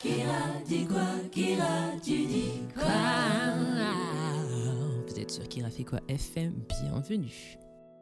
Kira dit quoi? Kira, tu dis quoi? Vous êtes sur Kira fait quoi? FM Bienvenue.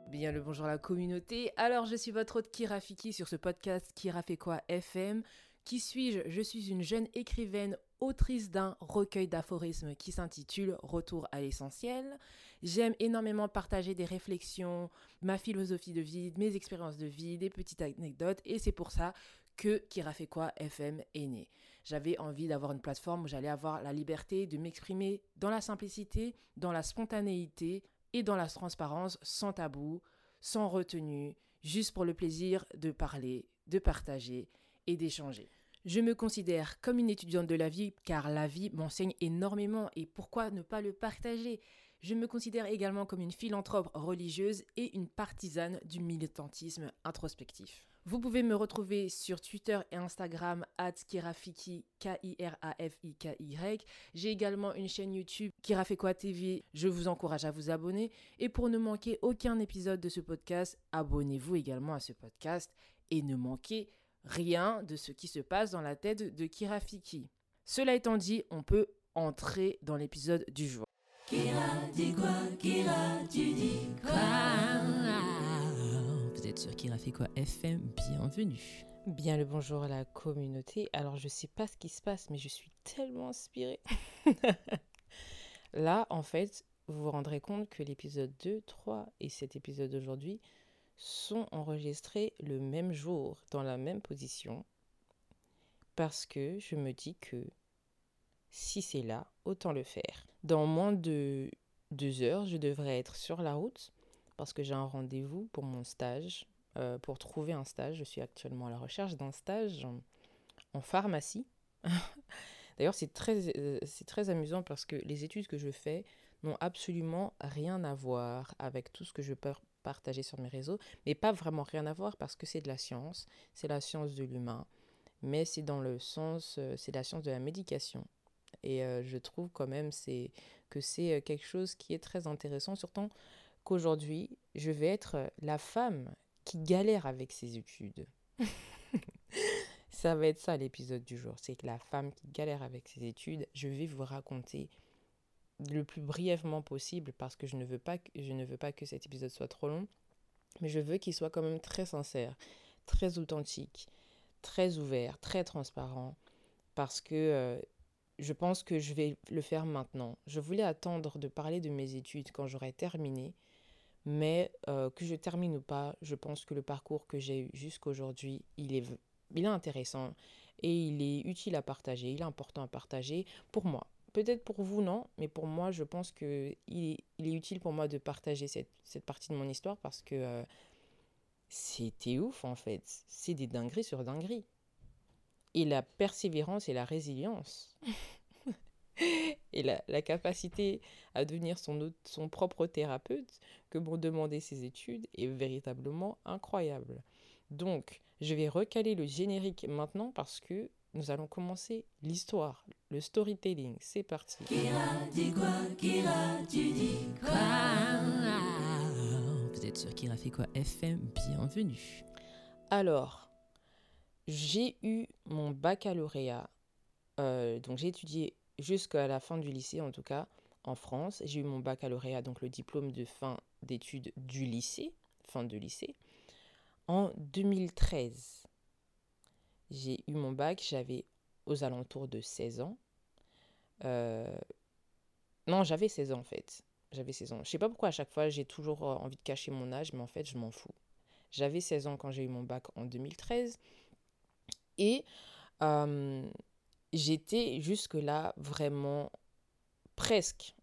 Bien le bonjour à la communauté. Alors je suis votre hôte Kira Fiki sur ce podcast Kira fait quoi? FM. Qui suis-je? Je suis une jeune écrivaine autrice d'un recueil d'aphorismes qui s'intitule Retour à l'essentiel. J'aime énormément partager des réflexions, ma philosophie de vie, mes expériences de vie, des petites anecdotes et c'est pour ça que Kira fait quoi? FM est né. J'avais envie d'avoir une plateforme où j'allais avoir la liberté de m'exprimer dans la simplicité, dans la spontanéité et dans la transparence sans tabou, sans retenue, juste pour le plaisir de parler, de partager et d'échanger. Je me considère comme une étudiante de la vie car la vie m'enseigne énormément et pourquoi ne pas le partager? Je me considère également comme une philanthrope religieuse et une partisane du militantisme introspectif. Vous pouvez me retrouver sur Twitter et Instagram at Kirafiki, K-I-R-A-F-I-K-Y. J'ai également une chaîne YouTube Kirafekwa TV. Je vous encourage à vous abonner. Et pour ne manquer aucun épisode de ce podcast, abonnez-vous également à ce podcast et ne manquez rien de ce qui se passe dans la tête de Kirafiki. Cela étant dit, on peut entrer dans l'épisode du jour. Kira quoi? Kira, tu dis quoi? Sur Kira fait quoi FM Bienvenue. Bien le bonjour à la communauté. Alors je sais pas ce qui se passe, mais je suis tellement inspirée. Là, en fait, vous vous rendrez compte que l'épisode 2, 3 et cet épisode d'aujourd'hui sont enregistrés le même jour, dans la même position, parce que je me dis que si c'est là, autant le faire. Dans moins de deux heures, je devrais être sur la route parce que j'ai un rendez-vous pour mon stage, euh, pour trouver un stage. Je suis actuellement à la recherche d'un stage en, pharmacie. D'ailleurs, c'est très, euh, très amusant parce que les études que je fais n'ont absolument rien à voir avec tout ce que je peux partager sur mes réseaux, mais pas vraiment rien à voir parce que c'est de la science, c'est la science de l'humain, mais c'est dans le sens, euh, c'est la science de la médication. Et je trouve quand même que c'est quelque chose qui est très intéressant, surtout qu'aujourd'hui, je vais être la femme qui galère avec ses études. ça va être ça l'épisode du jour, c'est que la femme qui galère avec ses études, je vais vous raconter le plus brièvement possible parce que je ne veux pas que, je ne veux pas que cet épisode soit trop long, mais je veux qu'il soit quand même très sincère, très authentique, très ouvert, très transparent parce que euh, je pense que je vais le faire maintenant. Je voulais attendre de parler de mes études quand j'aurai terminé, mais euh, que je termine ou pas, je pense que le parcours que j'ai eu jusqu'aujourd'hui, il est, il est intéressant et il est utile à partager, il est important à partager pour moi. Peut-être pour vous, non, mais pour moi, je pense qu'il est, il est utile pour moi de partager cette, cette partie de mon histoire parce que euh, c'était ouf en fait. C'est des dingueries sur dingueries. Et la persévérance et la résilience. et la, la, capacité à devenir son, autre, son propre thérapeute que m'ont demandé ces études est véritablement incroyable. Donc, je vais recaler le générique maintenant parce que nous allons commencer l'histoire, le storytelling. C'est parti. Kira dit quoi? Kira, tu dis quoi? Vous êtes sur Kira fait quoi FM Bienvenue. Alors, j'ai eu mon baccalauréat. Euh, donc, j'ai étudié jusqu'à la fin du lycée, en tout cas, en France. J'ai eu mon baccalauréat, donc le diplôme de fin d'études du lycée, fin de lycée, en 2013 j'ai eu mon bac, j'avais aux alentours de 16 ans. Euh... Non, j'avais 16 ans en fait. J'avais 16 ans. Je sais pas pourquoi à chaque fois j'ai toujours euh, envie de cacher mon âge, mais en fait je m'en fous. J'avais 16 ans quand j'ai eu mon bac en 2013. Et euh, j'étais jusque-là vraiment presque.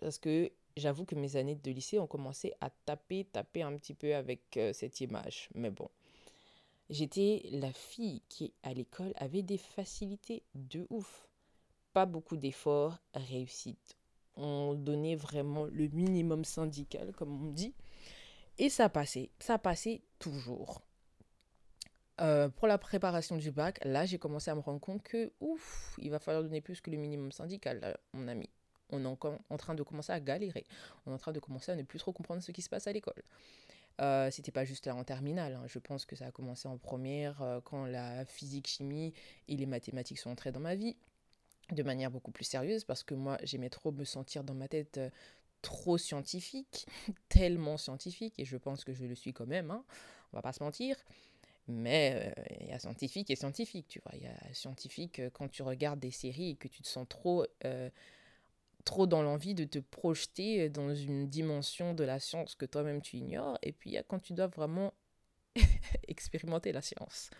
Parce que j'avoue que mes années de lycée ont commencé à taper, taper un petit peu avec euh, cette image. Mais bon. J'étais la fille qui, à l'école, avait des facilités de ouf. Pas beaucoup d'efforts, réussite. On donnait vraiment le minimum syndical, comme on dit. Et ça passait. Ça passait toujours. Euh, pour la préparation du bac, là, j'ai commencé à me rendre compte que, ouf, il va falloir donner plus que le minimum syndical, là, mon ami. On est en, train de commencer à galérer. On est en train de commencer à ne plus trop comprendre ce qui se passe à l'école. Euh, c'était pas juste là en terminale. hein. Je pense que ça a commencé en première euh, quand la physique, chimie et les mathématiques sont entrées dans ma vie de manière beaucoup plus sérieuse parce que moi j'aimais trop me sentir dans ma tête euh, trop scientifique, tellement scientifique et je pense que je le suis quand même. Hein, on va pas se mentir. Mais euh, il y a scientifique et scientifique, tu vois. Il y a scientifique euh, quand tu regardes des séries et que tu te sens trop, euh, trop dans l'envie de te projeter dans une dimension de la science que toi-même tu ignores. Et puis il y a quand tu dois vraiment expérimenter la science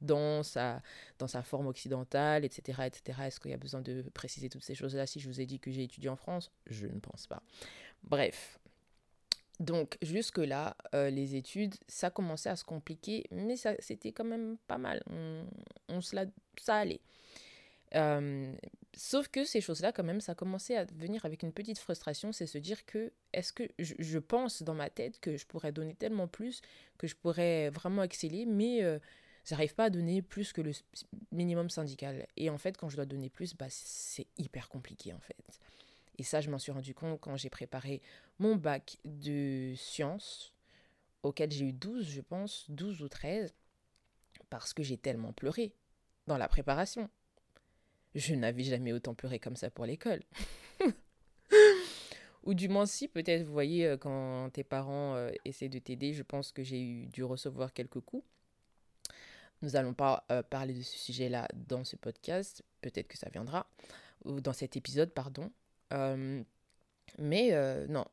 dans sa, dans sa forme occidentale, etc. etc. Est-ce qu'il y a besoin de préciser toutes ces choses-là si je vous ai dit que j'ai étudié en France? Je ne pense pas. Bref, donc jusque-là, euh, les études, ça commençait à se compliquer, mais ça, c'était quand même pas mal. On, on se la, ça allait. Euh, sauf que ces choses-là, quand même, ça commençait à venir avec une petite frustration, c'est se dire que, est-ce que je, je pense dans ma tête que je pourrais donner tellement plus, que je pourrais vraiment exceller, mais euh, j'arrive pas à donner plus que le minimum syndical. Et en fait, quand je dois donner plus, bah, c'est hyper compliqué, en fait. Et ça, je m'en suis rendu compte quand j'ai préparé mon bac de sciences, auquel j'ai eu 12, je pense, 12 ou 13, parce que j'ai tellement pleuré dans la préparation. Je n'avais jamais autant pleuré comme ça pour l'école. Ou du moins si, peut-être, vous voyez, euh, quand tes parents euh, essaient de t'aider, je pense que j'ai dû recevoir quelques coups. Nous n'allons pas euh, parler de ce sujet-là dans ce podcast, peut-être que ça viendra, ou dans cet épisode, pardon. Mais euh, non,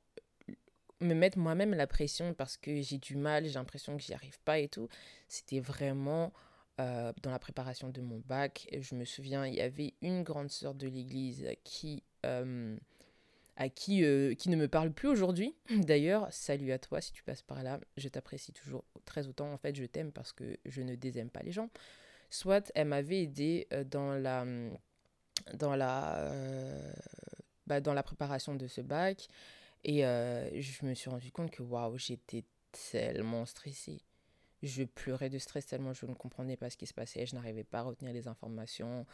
me mettre moi-même la pression parce que j'ai du mal, j'ai l'impression que j'y arrive pas et tout, c'était vraiment euh, dans la préparation de mon bac. Je me souviens, il y avait une grande sœur de l'église qui, à qui, euh, qui ne me parle plus aujourd'hui. D'ailleurs, salut à toi si tu passes par là, je t'apprécie toujours très autant. En fait, je t'aime parce que je ne désaime pas les gens. Soit elle m'avait aidé dans la, dans la, bah, dans la préparation de ce bac. Et euh, je me suis rendu compte que waouh, j'étais tellement stressée. Je pleurais de stress tellement je ne comprenais pas ce qui se passait. Je n'arrivais pas à retenir les informations.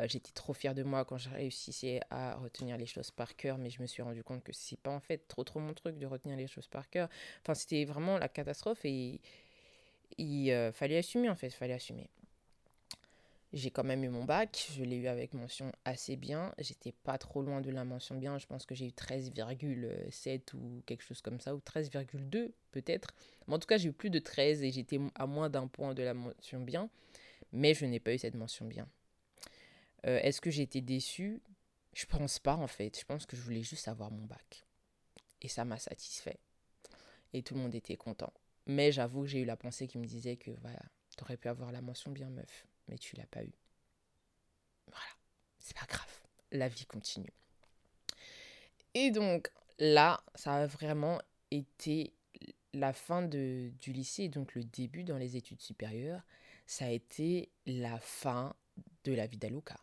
Euh, j'étais trop fière de moi quand je réussissais à retenir les choses par cœur. Mais je me suis rendu compte que c'est pas en fait trop trop mon truc de retenir les choses par cœur. Enfin, c'était vraiment la catastrophe et il euh, fallait assumer en fait. Il fallait assumer. J'ai quand même eu mon bac, je l'ai eu avec mention assez bien. J'étais pas trop loin de la mention bien, je pense que j'ai eu 13,7 ou quelque chose comme ça, ou 13,2 peut-être. Mais en tout cas, j'ai eu plus de 13 et j'étais à moins d'un point de la mention bien, mais je n'ai pas eu cette mention bien. Euh, Est-ce que été déçue? Je pense pas en fait, je pense que je voulais juste avoir mon bac. Et ça m'a satisfait. Et tout le monde était content. Mais j'avoue que j'ai eu la pensée qui me disait que voilà, t'aurais pu avoir la mention bien meuf mais tu l'as pas eu. Voilà, c'est pas grave, la vie continue. Et donc là, ça a vraiment été la fin du lycée, donc le début dans les études supérieures. Ça a été la fin de la vie d'Aluka.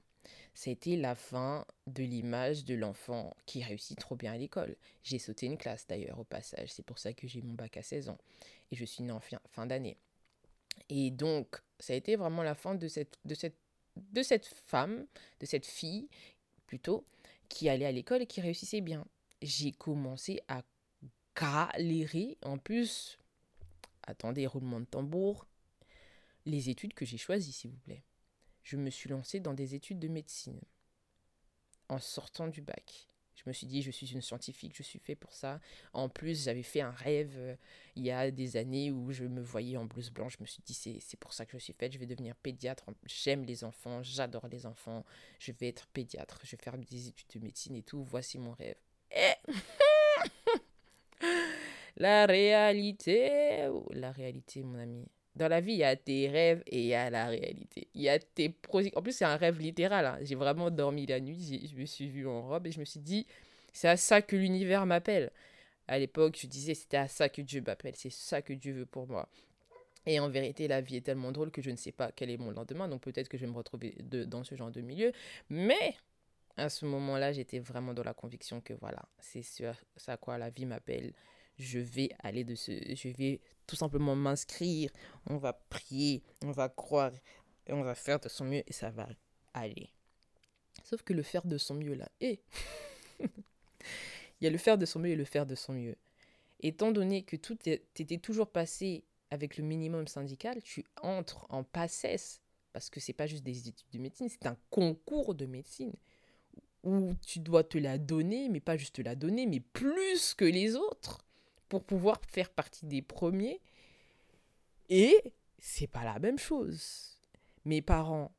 Ça a été la fin de l'image de l'enfant qui réussit trop bien à l'école. J'ai sauté une classe d'ailleurs au passage, c'est pour ça que j'ai mon bac à 16 ans. Et je suis née en fin d'année. Et donc, ça a été vraiment la fin de cette, de cette, de cette femme, de cette fille plutôt, qui allait à l'école et qui réussissait bien. J'ai commencé à galérer. En plus, attendez, roulement de tambour, les études que j'ai choisies, s'il vous plaît. Je me suis lancée dans des études de médecine en sortant du bac. Je me suis dit, je suis une scientifique, je suis fait pour ça. En plus, j'avais fait un rêve euh, il y a des années où je me voyais en blouse blanche. Je me suis dit, c'est, pour ça que je suis faite. Je vais devenir pédiatre. J'aime les enfants, j'adore les enfants. Je vais être pédiatre. Je vais faire des études de médecine et tout. Voici mon rêve. Et... la réalité. oh, La réalité, mon ami. Dans la vie, il y a tes rêves et il y a la réalité. Il y a tes projets. En plus, c'est un rêve littéral. hein. J'ai vraiment dormi la nuit. Je me suis vue en robe et je me suis dit, c'est à ça que l'univers m'appelle. À l'époque, je disais, c'était à ça que Dieu m'appelle. C'est ça que Dieu veut pour moi. Et en vérité, la vie est tellement drôle que je ne sais pas quel est mon lendemain. Donc peut-être que je vais me retrouver dans ce genre de milieu. Mais à ce moment-là, j'étais vraiment dans la conviction que voilà, c'est ça à quoi la vie m'appelle. Je vais aller de ce. Je vais tout simplement m'inscrire. On va prier, on va croire, et on va faire de son mieux et ça va aller. Sauf que le faire de son mieux là, et il y a le faire de son mieux et le faire de son mieux. étant donné que tout était toujours passé avec le minimum syndical, tu entres en PACES, parce que c'est pas juste des études de médecine, c'est un concours de médecine où tu dois te la donner, mais pas juste te la donner, mais plus que les autres pour pouvoir faire partie des premiers. Et c'est pas la même chose. Mes parents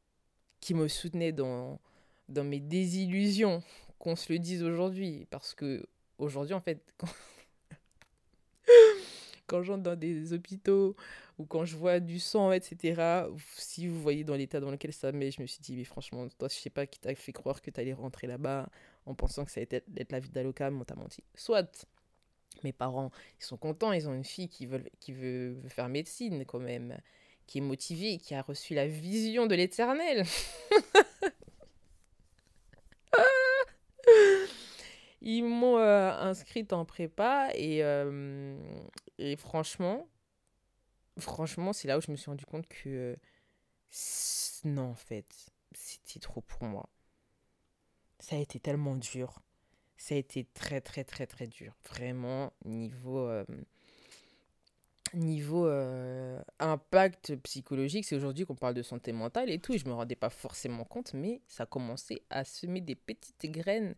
qui me soutenaient dans, dans mes désillusions, qu'on se le dise aujourd'hui, parce que aujourd'hui, en fait, quand, quand j'entre dans des hôpitaux ou quand je vois du sang, etc., si vous voyez dans l'état dans lequel ça met, je me suis dit, mais franchement, toi, je sais pas qui t'a fait croire que tu allais rentrer là-bas en pensant que ça allait être la vie d'Alocam, on t'a menti. Soit, mes parents, ils sont contents, ils ont une fille qui veut, faire médecine quand même, qui est motivée, qui a reçu la vision de l'éternel. Ils m'ont euh, inscrite en prépa et, euh, et franchement, franchement, c'est là où je me suis rendu compte que non, en fait, c'était trop pour moi. Ça a été tellement dur. Ça a été très, très, très, très dur. Vraiment, niveau, euh, niveau impact psychologique, c'est aujourd'hui qu'on parle de santé mentale et tout. Je ne me rendais pas forcément compte, mais ça commençait à semer des petites graines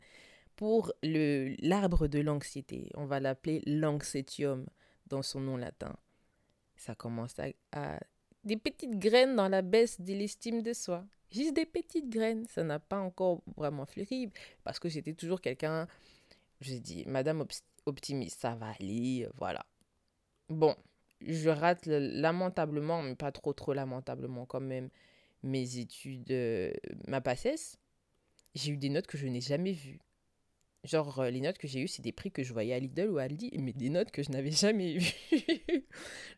pour l'arbre de l'anxiété. On va l'appeler l'anxétium dans son nom latin. Ça commence à, des petites graines dans la baisse de l'estime de soi. Juste des petites graines. Ça n'a pas encore vraiment fleuri parce que j'étais toujours quelqu'un. J'ai dit, Madame optimiste, ça va aller, voilà. Bon, je rate lamentablement, mais pas trop trop lamentablement quand même, mes études, euh, ma PACES. J'ai eu des notes que je n'ai jamais vues. Genre, euh, les notes que j'ai eues, c'est des prix que je voyais à Lidl ou à Aldi, mais des notes que je n'avais jamais vues.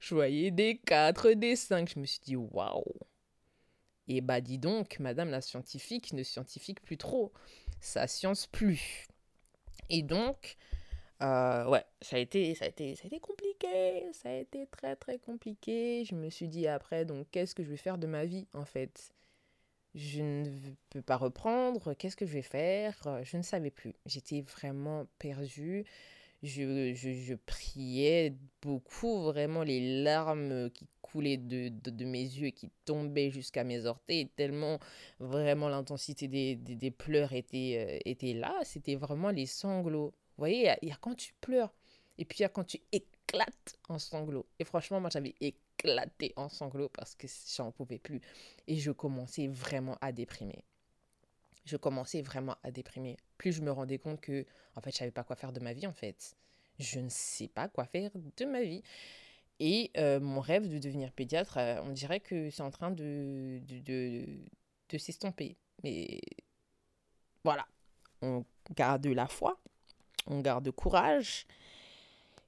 je voyais des 4, des 5. Je me suis dit, waouh! Et bah, dis donc, madame la scientifique ne scientifique plus trop. Ça science plus. Et donc, euh, ouais, ça a, été, ça, a été, ça a été compliqué. Ça a été très, très compliqué. Je me suis dit après, donc, qu'est-ce que je vais faire de ma vie, en fait? je ne peux pas reprendre, qu'est-ce que je vais faire? Je ne savais plus. J'étais vraiment perdue. Je, je, priais beaucoup, vraiment les larmes qui coulaient de, de, mes yeux et qui tombaient jusqu'à mes orteils, tellement vraiment l'intensité des, des, pleurs était, euh, était là, c'était vraiment les sanglots. Vous voyez, il y, a quand tu pleures, et puis il y a quand tu éclates en sanglots. Et franchement, moi j'avais éclaté en sanglots parce que j'en pouvais plus. Et je commençais vraiment à déprimer. Je commençais vraiment à déprimer. Plus je me rendais compte que, en fait, je savais pas quoi faire de ma vie, en fait. Je ne sais pas quoi faire de ma vie. Et euh, mon rêve de devenir pédiatre, euh, on dirait que c'est en train de, de, s'estomper. Mais voilà, on garde la foi, on garde courage.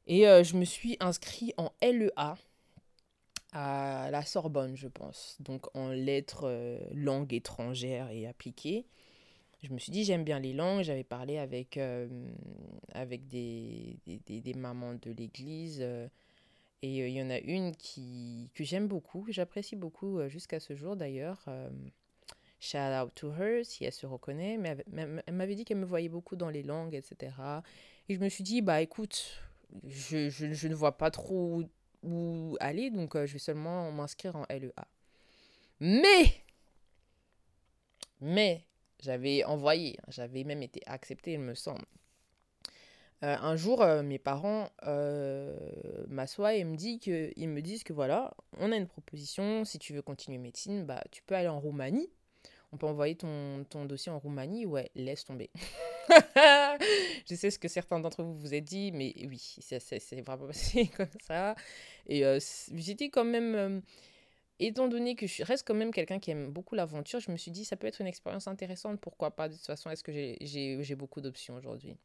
Et euh, je me suis inscrit en LEA, à la Sorbonne, je pense, donc en lettres langues étrangères et appliquées. Je me suis dit, j'aime bien les langues. J'avais parlé avec, euh, avec des, des, des, mamans de l'église. Euh, et il y en a une qui, que j'aime beaucoup, j'apprécie beaucoup jusqu'à ce jour d'ailleurs. shout out to her si elle se reconnaît. Mais elle, m'avait dit qu'elle me voyait beaucoup dans les langues, etc. Et je me suis dit, bah écoute, je, je, ne vois pas trop ou aller, donc euh, je vais seulement m'inscrire en LEA. Mais, mais, j'avais envoyé, j'avais même été accepté, il me semble. Euh, un jour, euh, mes parents m'assoient et me, dit que, ils me disent que voilà, on a une proposition, si tu veux continuer médecine, bah, tu peux aller en Roumanie. On peut envoyer ton, ton dossier en Roumanie. Ouais, laisse tomber. je sais ce que certains d'entre vous vous êtes dit, mais oui, c'est vraiment passé comme ça. Et euh, j'étais quand même, euh, étant donné que je reste quand même quelqu'un qui aime beaucoup l'aventure, je me suis dit, ça peut être une expérience intéressante, pourquoi pas De toute façon, est-ce que j'ai beaucoup d'options aujourd'hui?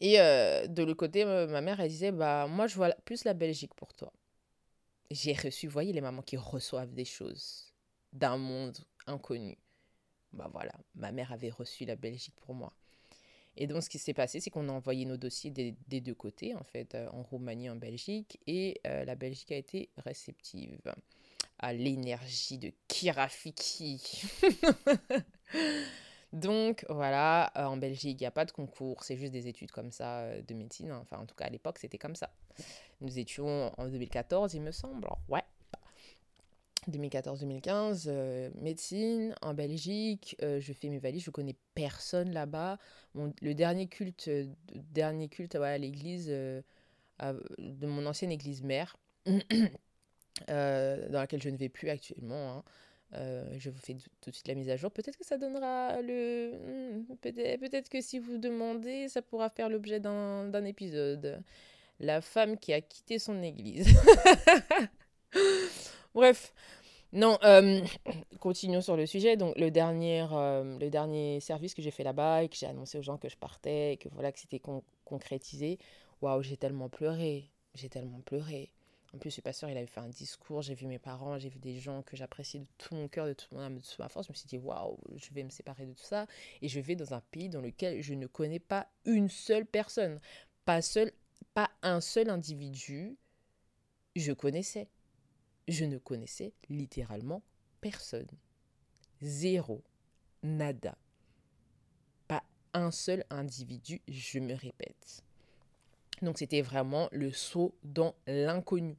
Et euh, de l'autre côté, ma mère, elle disait, bah moi, je vois plus la Belgique pour toi. J'ai reçu, voyez les mamans qui reçoivent des choses d'un monde inconnu bah voilà, ma mère avait reçu la Belgique pour moi. Et donc, ce qui s'est passé, c'est qu'on a envoyé nos dossiers des, deux côtés, en fait, euh, en Roumanie, en Belgique, et euh, la Belgique a été réceptive à l'énergie de Kirafiki. Donc voilà, euh, en Belgique, il n'y a pas de concours, c'est juste des études comme ça de médecine. hein. Enfin, en tout cas, à l'époque, c'était comme ça. Nous étions en 2014, il me semble. Ouais. 2014-2015, euh, médecine en Belgique. euh, je fais mes valises, je connais personne là-bas. Le dernier culte, euh, dernier culte à l'église, de mon ancienne église mère, dans laquelle je ne vais plus actuellement. hein. Je vous fais tout de suite la mise à jour. Peut-être que ça donnera le. hmm, Peut-être peut-être que si vous demandez, ça pourra faire l'objet d'un épisode. La femme qui a quitté son église. Bref. Non, euh, continuons sur le sujet. Donc, le dernier, euh, le dernier service que j'ai fait là-bas et que j'ai annoncé aux gens que je partais et que voilà, que c'était con- concrétisé. Waouh, j'ai tellement pleuré. J'ai tellement pleuré. En plus, le pasteur, il avait fait un discours. J'ai vu mes parents, j'ai vu des gens que j'appréciais de tout mon cœur, de toute mon âme, de toute ma force. Je me suis dit, waouh, je vais me séparer de tout ça. Et je vais dans un pays dans lequel je ne connais pas une seule personne. Pas, seul, pas un seul individu. Je connaissais. Je ne connaissais littéralement personne. Zéro. Nada. Pas un seul individu, je me répète. Donc c'était vraiment le saut dans l'inconnu,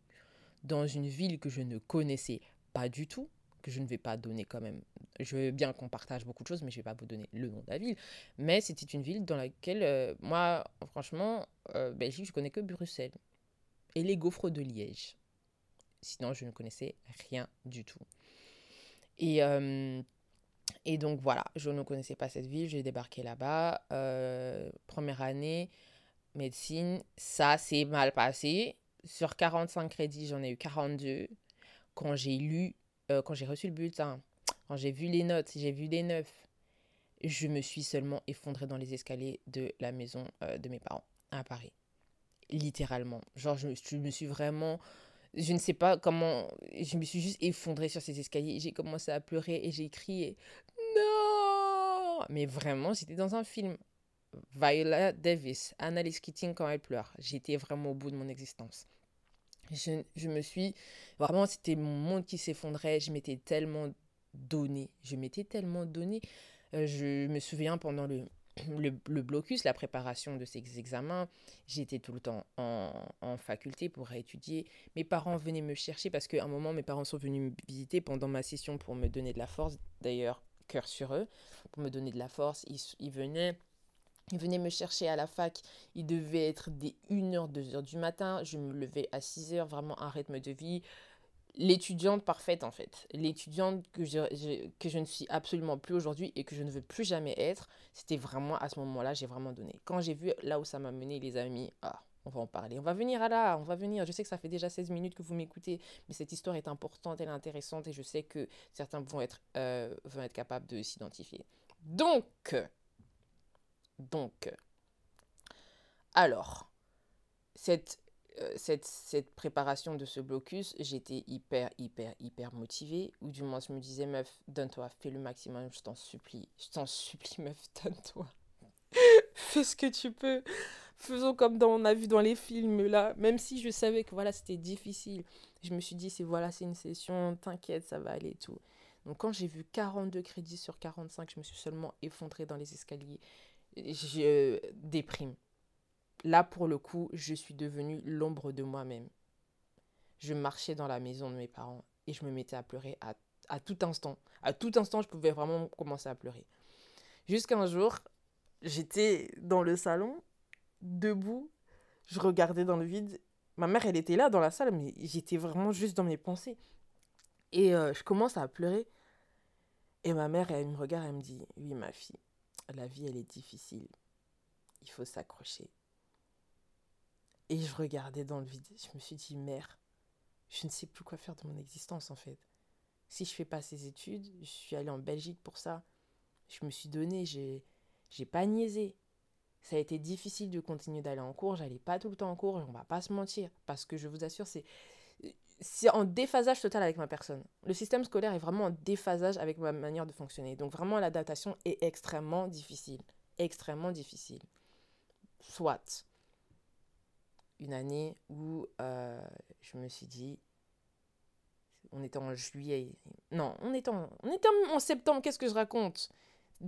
dans une ville que je ne connaissais pas du tout, que je ne vais pas donner quand même. Je veux bien qu'on partage beaucoup de choses, mais je ne vais pas vous donner le nom de la ville. Mais c'était une ville dans laquelle, euh, moi, franchement, euh, Belgique, je connais que Bruxelles et les gaufres de Liège. Sinon, je ne connaissais rien du tout. Et, euh, et donc voilà, je ne connaissais pas cette ville, j'ai débarqué là-bas. Euh, première année, médecine, ça s'est mal passé. Sur 45 crédits, j'en ai eu 42. Quand j'ai lu, euh, quand j'ai reçu le bulletin, quand j'ai vu les notes, j'ai vu les neufs, je me suis seulement effondrée dans les escaliers de la maison de mes parents à Paris. Littéralement. Genre, je, je me suis vraiment je ne sais pas comment, je me suis juste effondrée sur ces escaliers. J'ai commencé à pleurer et j'ai crié non. Mais vraiment, j'étais dans un film. Viola Davis, Annalise Keating quand elle pleure. J'étais vraiment au bout de mon existence. Je, je me suis vraiment, c'était mon monde qui s'effondrait. Je m'étais tellement donné. Je m'étais tellement donné. Euh, je me souviens pendant le, le, blocus, la préparation de ces examens, j'étais tout le temps en, en, faculté pour étudier. Mes parents venaient me chercher parce qu'à un moment, mes parents sont venus me visiter pendant ma session pour me donner de la force. D'ailleurs, cœur sur eux, pour me donner de la force. Ils, ils venaient. Ils me chercher à la fac, il devait être des 1h, 2h du matin, je me levais à 6h, vraiment un rythme de vie. L'étudiante parfaite en fait, l'étudiante que je, que je ne suis absolument plus aujourd'hui et que je ne veux plus jamais être, c'était vraiment à ce moment-là, j'ai vraiment donné. Quand j'ai vu là où ça m'a mené les amis, ah, on va en parler, on va venir à là, on va venir. Je sais que ça fait déjà 16 minutes que vous m'écoutez, mais cette histoire est importante, elle est intéressante et je sais que certains vont être, euh, vont être capables de s'identifier. Donc, donc, alors, cette, cette, cette préparation de ce blocus, j'étais hyper, hyper, hyper motivée. Ou du moins, je me disais, meuf, donne-toi, fais le maximum, je t'en supplie. Je t'en supplie, meuf, donne-toi. fais ce que tu peux. Faisons comme dans, on a vu dans les films, là. Même si je savais que voilà, c'était difficile. Je me suis dit, c'est voilà, c'est une session, t'inquiète, ça va aller et tout. Donc, quand j'ai vu 42 crédits sur 45, je me suis seulement effondrée dans les escaliers je déprime. Là, pour le coup, je suis devenue l'ombre de moi-même. Je marchais dans la maison de mes parents et je me mettais à pleurer à, à tout instant. À tout instant, je pouvais vraiment commencer à pleurer. Jusqu'un jour, j'étais dans le salon, debout, je regardais dans le vide. Ma mère, elle était là dans la salle, mais j'étais vraiment juste dans mes pensées. Et euh, je commence à pleurer. Et ma mère, elle me regarde, elle me dit, oui, ma fille, la vie, elle est difficile. Il faut s'accrocher. Et je regardais dans le vide. Je me suis dit, mère, je ne sais plus quoi faire de mon existence, en fait. Si je fais pas ces études, je suis allée en Belgique pour ça. Je me suis donné, j'ai, j'ai pas niaisé. Ça a été difficile de continuer d'aller en cours. J'allais pas tout le temps en cours, on va pas se mentir. Parce que je vous assure, c'est, c'est en déphasage total avec ma personne. Le système scolaire est vraiment en déphasage avec ma manière de fonctionner. Donc vraiment, l'adaptation est extrêmement difficile. Extrêmement difficile. Soit une année où euh, je me suis dit, on était en juillet, non, on était en, on était en septembre, qu'est-ce que je raconte?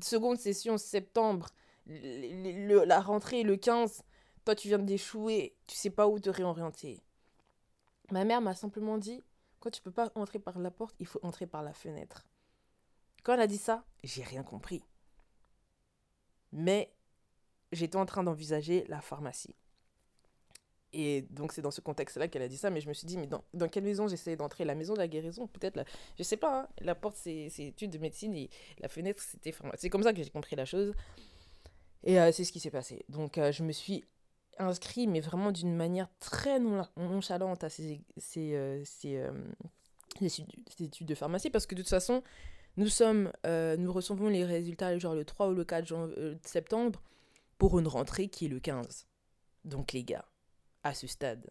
Seconde session septembre, la rentrée le 15, toi tu viens d'échouer, tu sais pas où te réorienter. Ma mère m'a simplement dit, quand tu peux pas entrer par la porte, il faut entrer par la fenêtre. Quand elle a dit ça, j'ai rien compris. Mais j'étais en train d'envisager la pharmacie. Et donc c'est dans ce contexte-là qu'elle a dit ça, mais je me suis dit, mais dans, dans quelle maison j'essayais d'entrer? La maison de la guérison Peut-être, la... je sais pas, hein. la porte c'est études de médecine et la fenêtre c'était pharmacie. C'est comme ça que j'ai compris la chose. Et euh, c'est ce qui s'est passé. Donc euh, je me suis inscrit, mais vraiment d'une manière très nonchalante à ces, ces, euh, ces, études de pharmacie, parce que de toute façon, nous sommes, nous recevons les résultats genre le 3 ou le 4 septembre pour une rentrée qui est le 15. Donc les gars, à ce stade,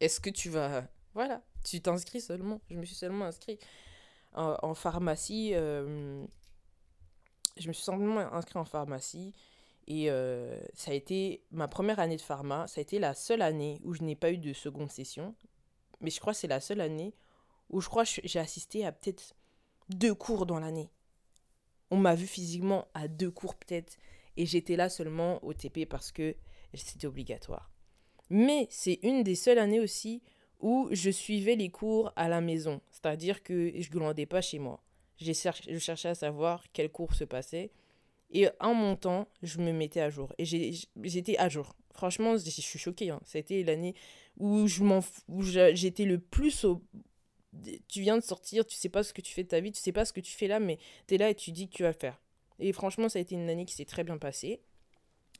est-ce que tu vas... Voilà, tu t'inscris seulement? Je me suis seulement inscrit en, pharmacie. je me suis simplement inscrit en pharmacie. Et euh, ça a été ma première année de pharma. Ça a été la seule année où je n'ai pas eu de seconde session. Mais je crois que c'est la seule année où je crois j'ai assisté à peut-être deux cours dans l'année. On m'a vu physiquement à deux cours peut-être. Et j'étais là seulement au TP parce que c'était obligatoire. Mais c'est une des seules années aussi où je suivais les cours à la maison. C'est-à-dire que je ne glandais pas chez moi. Je cherchais à savoir quel cours se passait et en montant, je me mettais à jour. Et j'étais à jour. Franchement, je suis choquée. Hein. C'était l'année où j'étais le plus au... Tu viens de sortir, tu sais pas ce que tu fais de ta vie, tu sais pas ce que tu fais là, mais tu es là et tu dis que tu vas faire. Et franchement, ça a été une année qui s'est très bien passée.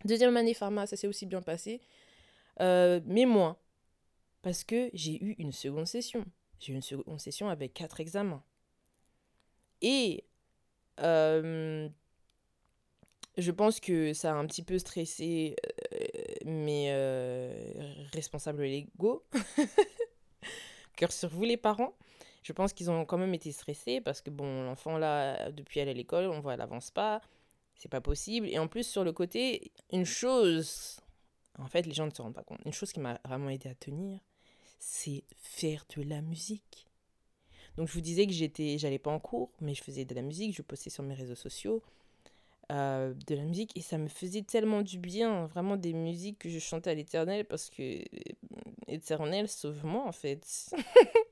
Deuxième année pharma, ça s'est aussi bien passé. Euh, mais moins. Parce que j'ai eu une seconde session. J'ai eu une seconde session avec quatre examens. Et euh, je pense que ça a un petit peu stressé euh, mes responsables légaux. Cœur sur vous les parents. Je pense qu'ils ont quand même été stressés parce que bon, l'enfant là, depuis elle à l'école, on voit elle avance pas. C'est pas possible. Et en plus, sur le côté, une chose, en fait, les gens ne se rendent pas compte. Une chose qui m'a vraiment aidé à tenir, c'est faire de la musique. Donc je vous disais que j'étais, j'allais pas en cours, mais je faisais de la musique, je postais sur mes réseaux sociaux. Euh, de la musique et ça me faisait tellement du bien, vraiment des musiques que je chantais à l'éternel parce que euh, éternel sauve-moi en fait.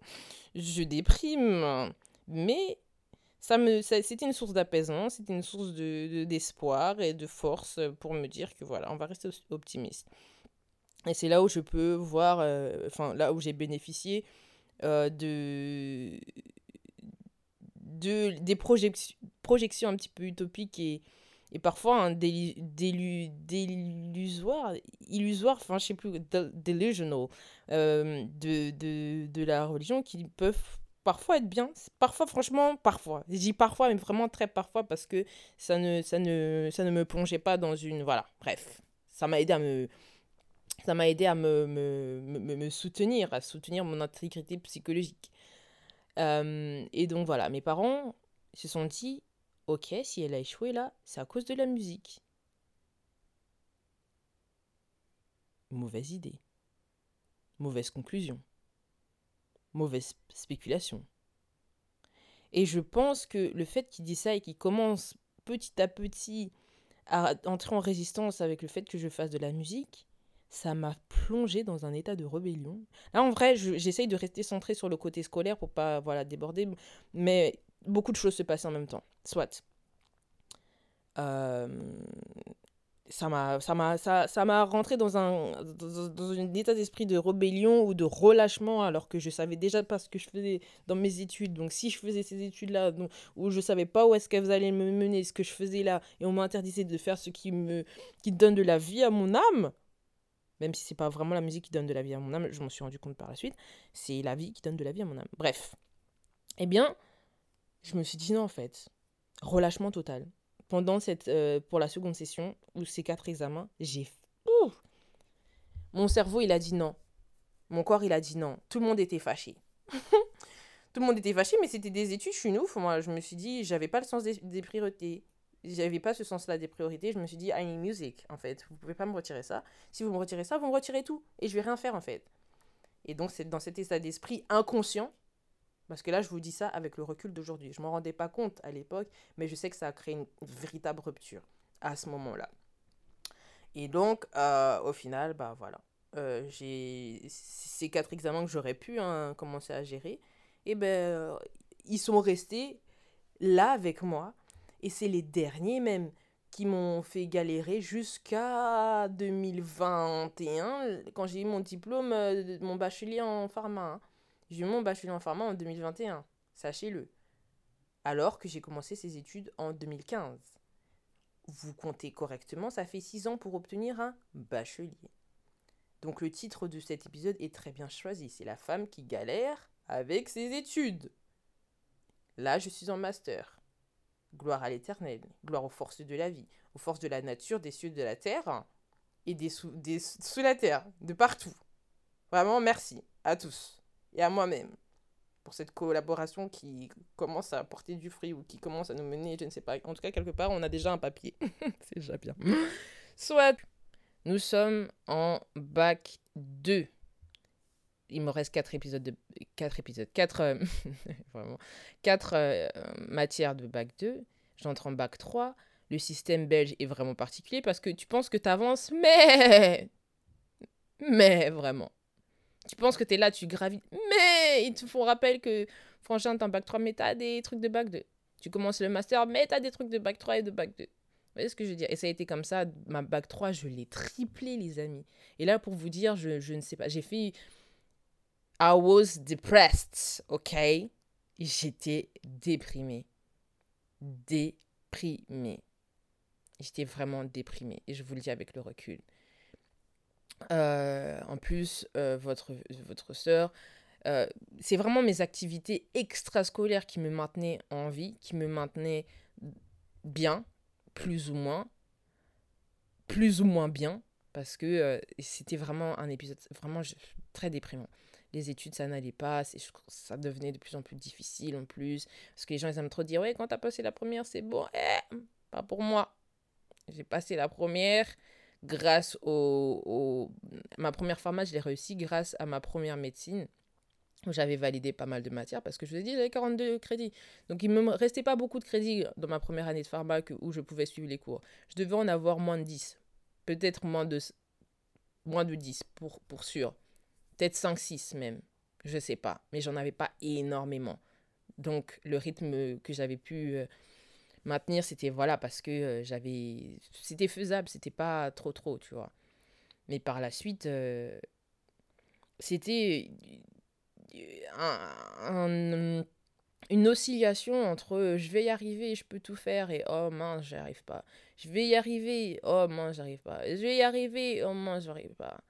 je déprime, mais ça me c'était une source d'apaisement, c'était une source de, d'espoir et de force pour me dire que voilà, on va rester optimiste. Et c'est là où je peux voir, euh, enfin là où j'ai bénéficié de, de des projections projections un petit peu utopiques et, et parfois un délu, délusoire, illusoire, enfin je sais plus, delusional, euh, de, de, de, la religion qui peuvent parfois être bien, parfois franchement, parfois. Je dis parfois, mais vraiment très parfois parce que ça ne, ça ne, ça ne me plongeait pas dans une... Voilà, bref, ça m'a aidé à me... Ça m'a aidé à me, me, me, me, soutenir, à soutenir mon intégrité psychologique. Euh, et donc voilà, mes parents se sont dit, Ok, si elle a échoué là, c'est à cause de la musique. Mauvaise idée. Mauvaise conclusion. Mauvaise spéculation. Et je pense que le fait qu'il dit ça et qu'il commence petit à petit à entrer en résistance avec le fait que je fasse de la musique, ça m'a plongé dans un état de rébellion. Là, en vrai, j'essaye de rester centré sur le côté scolaire pour pas voilà, déborder, mais beaucoup de choses se passaient en même temps. Soit. Euh, ça m'a ça m'a ça, ça m'a rentré dans un dans, un état d'esprit de rébellion ou de relâchement alors que je savais déjà pas ce que je faisais dans mes études donc si je faisais ces études là donc, où je savais pas où est-ce qu'elles allaient me mener ce que je faisais là et on m'interdisait de faire ce qui me qui donne de la vie à mon âme même si c'est pas vraiment la musique qui donne de la vie à mon âme je m'en suis rendu compte par la suite c'est la vie qui donne de la vie à mon âme bref eh bien je me suis dit non en fait. Relâchement total. Pendant cette, euh, pour la seconde session, ou ces quatre examens, j'ai... Mon cerveau, il a dit non. Mon corps, il a dit non. Tout le monde était fâché. Tout le monde était fâché, mais c'était des études, je suis ouf. Moi, je me suis dit, j'avais pas le sens des, des priorités. J'avais pas ce sens-là des priorités. Je me suis dit, I need music, en fait. Vous pouvez pas me retirer ça. Si vous me retirez ça, vous me retirez tout. Et je vais rien faire, en fait. Et donc, c'est dans cet état d'esprit inconscient Parce que là, je vous dis ça avec le recul d'aujourd'hui. Je ne m'en rendais pas compte à l'époque, mais je sais que ça a créé une véritable rupture à ce moment-là. Et donc, euh, au final, bah voilà. Euh, j'ai ces quatre examens que j'aurais pu hein, commencer à gérer. Et ben, ils sont restés là avec moi. Et c'est les derniers même qui m'ont fait galérer jusqu'à 2021, quand j'ai eu mon diplôme, euh, mon bachelier en pharma. Hein. J'ai eu mon bachelier en pharma en 2021, sachez-le. Alors que j'ai commencé ces études en 2015. Vous comptez correctement, ça fait six ans pour obtenir un bachelier. Donc le titre de cet épisode est très bien choisi. C'est la femme qui galère avec ses études. Là, je suis en master. Gloire à l'éternel, gloire aux forces de la vie, aux forces de la nature, des cieux de la terre et des sous, des sous la terre, de partout. Vraiment, merci à tous et à moi-même pour cette collaboration qui commence à porter du fruit ou qui commence à nous mener, je ne sais pas. En tout cas, quelque part, on a déjà un papier. C'est déjà bien. Soit nous sommes en bac 2 il me reste quatre épisodes de quatre épisodes, quatre euh, vraiment quatre euh, matières de bac 2. J'entre en bac 3. Le système belge est vraiment particulier parce que tu penses que tu avances, mais mais vraiment. Tu penses que tu es là, tu gravites, mais ils te font rappel que franchement, tu en bac 3, mais tu as des trucs de bac 2. Tu commences le master, mais tu as des trucs de bac 3 et de bac 2. Vous voyez ce que je veux dire? Et ça a été comme ça, ma bac 3, je l'ai triplé, les amis. Et là, pour vous dire, je, je ne sais pas, j'ai fait I was depressed, ok? J'étais déprimée. Déprimée. J'étais vraiment déprimée. Et je vous le dis avec le recul. Euh, en plus, euh, votre, votre soeur, euh, c'est vraiment mes activités extrascolaires qui me maintenaient en vie, qui me maintenaient bien, plus ou moins, plus ou moins bien, parce que c'était vraiment un épisode vraiment très déprimant les études, ça n'allait pas, ça devenait de plus en plus difficile en plus, parce que les gens, ils aiment trop dire, ouais, quand t'as passé la première, c'est bon, eh, pas pour moi. J'ai passé la première grâce au, Ma première pharmacie, je l'ai réussi grâce à ma première médecine, où j'avais validé pas mal de matières, parce que je vous ai dit, j'avais 42 crédits. Donc, il me restait pas beaucoup de crédits dans ma première année de pharma où je pouvais suivre les cours. Je devais en avoir moins de 10, peut-être moins de, moins de 10, pour, pour sûr peut-être 5-6 même, je sais pas, mais j'en avais pas énormément. Donc le rythme que j'avais pu euh, maintenir, c'était voilà, parce que euh, j'avais. C'était faisable, c'était pas trop trop, tu vois. Mais par la suite, euh, c'était un, une oscillation entre je vais y arriver, je peux tout faire et oh mince, j'y arrive pas. Je vais y arriver, oh mince, j'arrive pas. Je vais y arriver, oh mince, j'arrive pas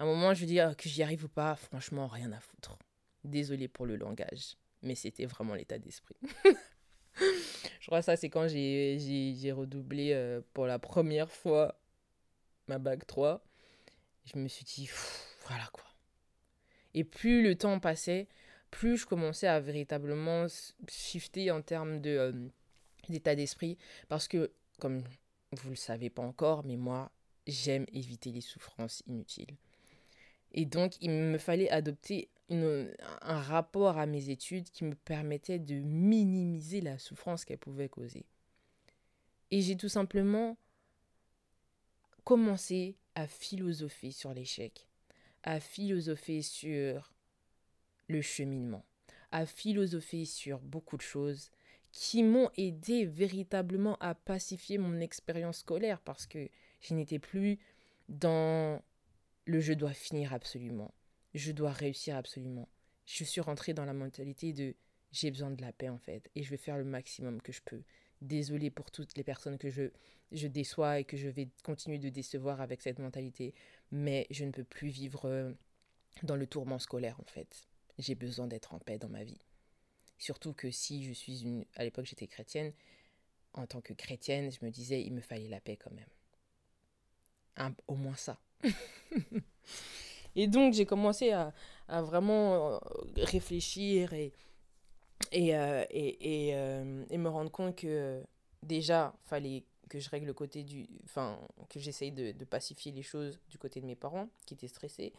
un moment, je veux dire que j'y arrive ou pas, franchement, rien à foutre. Désolée pour le langage, mais c'était vraiment l'état d'esprit. crois ça, c'est quand j'ai redoublé euh, pour la première fois ma bague 3. Je me suis dit, voilà quoi. Et plus le temps passait, plus je commençais à véritablement shifter en termes de, euh, d'état d'esprit. Parce que, comme vous le savez pas encore, mais moi, j'aime éviter les souffrances inutiles. Et donc, il me fallait adopter un rapport à mes études qui me permettait de minimiser la souffrance qu'elles pouvaient causer. Et j'ai tout simplement commencé à philosopher sur l'échec, à philosopher sur le cheminement, à philosopher sur beaucoup de choses qui m'ont aidé véritablement à pacifier mon expérience scolaire parce que je n'étais plus dans le je dois finir absolument, je dois réussir absolument. Je suis rentrée dans la mentalité de j'ai besoin de la paix en fait et je vais faire le maximum que je peux. Désolée pour toutes les personnes que je, je déçois et que je vais continuer de décevoir avec cette mentalité, mais je ne peux plus vivre euh, dans le tourment scolaire en fait. J'ai besoin d'être en paix dans ma vie. Surtout que si je suis une... À l'époque j'étais chrétienne, en tant que chrétienne, je me disais il me fallait la paix quand même. au moins ça. et donc, j'ai commencé à, à, vraiment euh, réfléchir et, et, euh, et, et, euh, et, me rendre compte que déjà, fallait que je règle le côté du. Enfin, que j'essaye de, pacifier les choses du côté de mes parents qui étaient stressés.